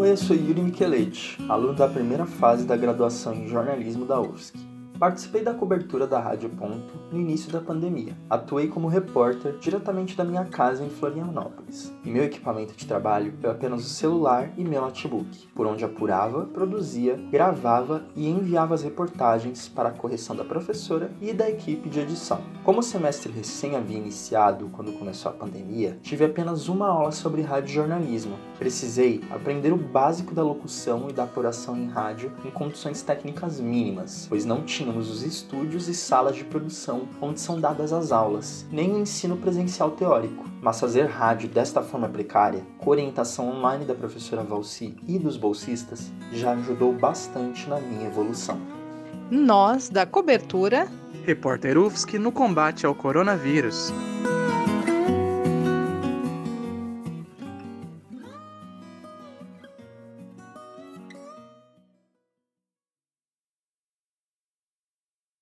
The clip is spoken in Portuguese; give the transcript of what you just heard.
Oi, eu sou Yuri Micheletti, aluno da primeira fase da graduação em jornalismo da UFSC. Participei da cobertura da Rádio Ponto no início da pandemia. Atuei como repórter diretamente da minha casa em Florianópolis. E meu equipamento de trabalho foi apenas o celular e meu notebook, por onde apurava, produzia, gravava e enviava as reportagens para a correção da professora e da equipe de edição. Como o semestre recém havia iniciado quando começou a pandemia, tive apenas uma aula sobre radiojornalismo. Precisei aprender o básico da locução e da apuração em rádio em condições técnicas mínimas, pois não tinha tínhamos os estúdios e salas de produção onde são dadas as aulas, nem o ensino presencial teórico. Mas fazer rádio desta forma precária, com orientação online da professora Valci e dos bolsistas, já ajudou bastante na minha evolução. Nós, da cobertura, Repórter UFSC no combate ao coronavírus.